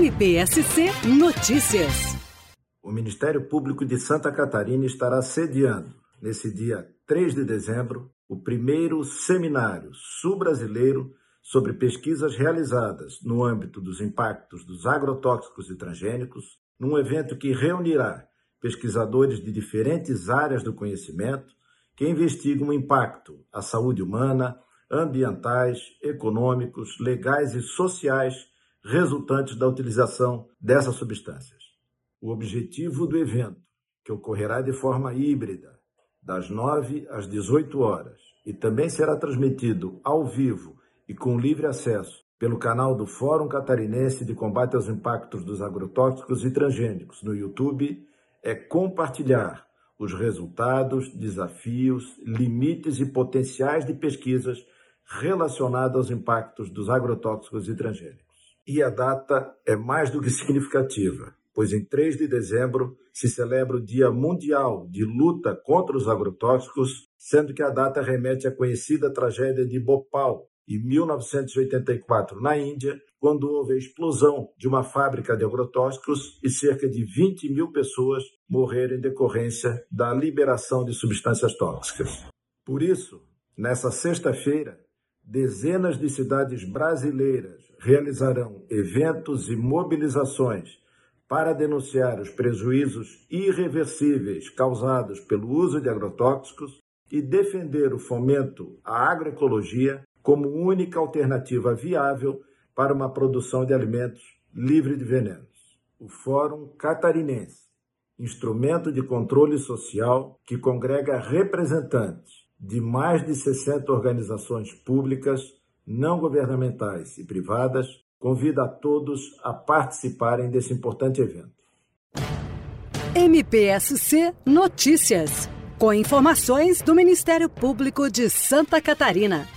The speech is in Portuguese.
MPSC Notícias. O Ministério Público de Santa Catarina estará sediando, nesse dia 3 de dezembro, o primeiro seminário sul-brasileiro sobre pesquisas realizadas no âmbito dos impactos dos agrotóxicos e transgênicos, num evento que reunirá pesquisadores de diferentes áreas do conhecimento que investigam o impacto à saúde humana, ambientais, econômicos, legais e sociais resultantes da utilização dessas substâncias. O objetivo do evento, que ocorrerá de forma híbrida, das 9 às 18 horas, e também será transmitido ao vivo e com livre acesso pelo canal do Fórum Catarinense de Combate aos Impactos dos Agrotóxicos e Transgênicos no YouTube, é compartilhar os resultados, desafios, limites e potenciais de pesquisas relacionadas aos impactos dos agrotóxicos e transgênicos. E a data é mais do que significativa, pois em 3 de dezembro se celebra o Dia Mundial de Luta contra os Agrotóxicos, sendo que a data remete à conhecida tragédia de Bhopal, em 1984, na Índia, quando houve a explosão de uma fábrica de agrotóxicos e cerca de 20 mil pessoas morreram em decorrência da liberação de substâncias tóxicas. Por isso, nessa sexta-feira, dezenas de cidades brasileiras realizarão eventos e mobilizações para denunciar os prejuízos irreversíveis causados pelo uso de agrotóxicos e defender o fomento à agroecologia como única alternativa viável para uma produção de alimentos livre de venenos. O Fórum Catarinense, instrumento de controle social que congrega representantes de mais de 60 organizações públicas, não governamentais e privadas, convida a todos a participarem desse importante evento. MPSC Notícias, com informações do Ministério Público de Santa Catarina.